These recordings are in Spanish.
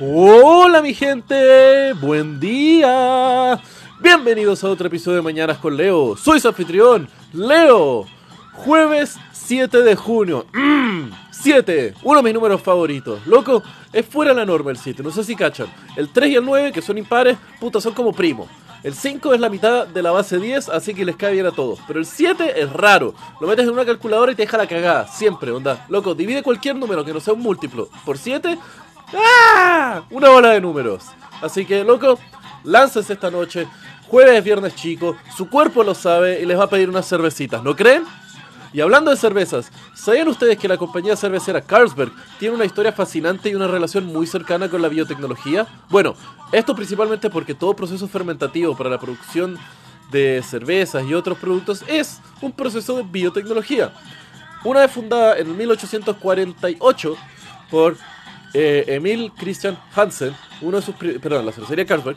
Hola mi gente, buen día. Bienvenidos a otro episodio de Mañanas con Leo. Soy su anfitrión, Leo. Jueves 7 de junio. 7, uno de mis números favoritos. Loco, es fuera de la norma el 7, no sé si cachan. El 3 y el 9, que son impares, puta, son como primos. El 5 es la mitad de la base 10, así que les cae bien a todos. Pero el 7 es raro. Lo metes en una calculadora y te deja la cagada. Siempre, onda. Loco, divide cualquier número que no sea un múltiplo por 7. ¡Ah! Una bola de números. Así que, loco, láncense esta noche. Jueves, viernes chico. Su cuerpo lo sabe y les va a pedir unas cervecitas, ¿no creen? Y hablando de cervezas, ¿sabían ustedes que la compañía cervecera Carlsberg tiene una historia fascinante y una relación muy cercana con la biotecnología? Bueno, esto principalmente porque todo proceso fermentativo para la producción de cervezas y otros productos es un proceso de biotecnología. Una vez fundada en 1848 por eh, Emil Christian Hansen, uno de sus perdón, la cervecería Carlsberg,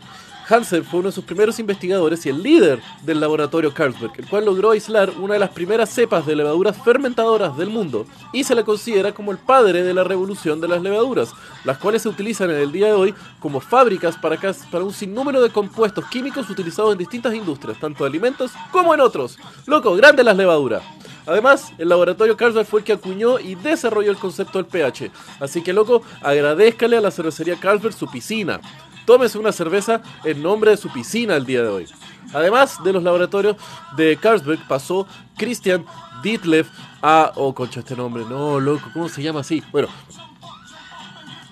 Hansen fue uno de sus primeros investigadores y el líder del laboratorio Carlsberg, el cual logró aislar una de las primeras cepas de levaduras fermentadoras del mundo y se le considera como el padre de la revolución de las levaduras, las cuales se utilizan en el día de hoy como fábricas para, para un sinnúmero de compuestos químicos utilizados en distintas industrias, tanto de alimentos como en otros. Loco, grande las levaduras. Además, el laboratorio Carlsberg fue el que acuñó y desarrolló el concepto del pH. Así que, loco, agradezcale a la cervecería Carlsberg su piscina tómese una cerveza en nombre de su piscina el día de hoy. Además de los laboratorios de Carlsberg, pasó Christian Dietleff a. Oh, concha, este nombre, no, loco, ¿cómo se llama así? Bueno,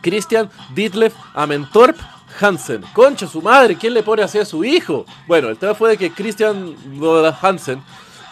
Christian Dietleff Amentorp Hansen. Concha, su madre, ¿quién le pone así a su hijo? Bueno, el tema fue de que Christian Hansen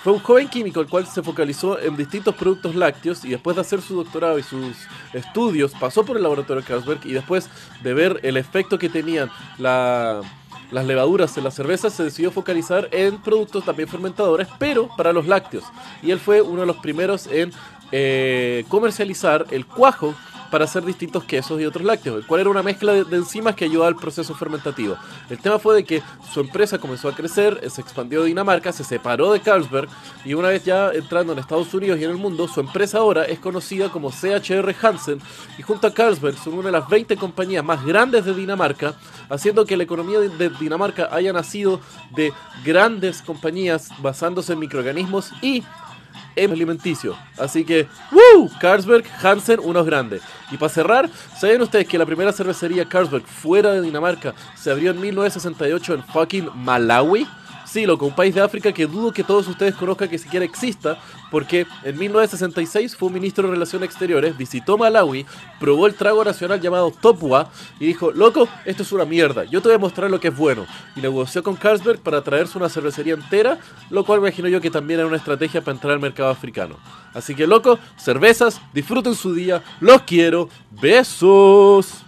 fue un joven químico el cual se focalizó en distintos productos lácteos y después de hacer su doctorado y sus estudios pasó por el laboratorio Carlsberg y después de ver el efecto que tenían las levaduras en la cerveza se decidió focalizar en productos también fermentadores, pero para los lácteos. Y él fue uno de los primeros en eh, comercializar el cuajo para hacer distintos quesos y otros lácteos, el cual era una mezcla de, enzimas que ayudaba al proceso fermentativo. El tema fue de que su empresa comenzó a crecer, se expandió de Dinamarca, se separó de Carlsberg y una vez ya entrando en Estados Unidos y en el mundo, su empresa ahora es conocida como CHR Hansen y junto a Carlsberg son una de las 20 compañías más grandes de Dinamarca, haciendo que la economía de Dinamarca haya nacido de grandes compañías basándose en microorganismos y alimenticio. Así que, ¡Woo! Carlsberg, Hansen, unos grandes. Y para cerrar, ¿saben ustedes que la primera cervecería Carlsberg fuera de Dinamarca se abrió en 1968 en fucking Malawi? Sí, loco, un país de África que dudo que todos ustedes conozcan que siquiera exista, porque en 1966 fue ministro de Relaciones Exteriores, visitó Malawi, probó el trago nacional llamado Topua y dijo, loco, esto es una mierda, yo te voy a mostrar lo que es bueno. Y negoció con Carlsberg para traerse una cervecería entera, lo cual imagino yo que también era una estrategia para entrar al mercado africano. Así que, loco, cervezas, disfruten su día, los quiero, besos.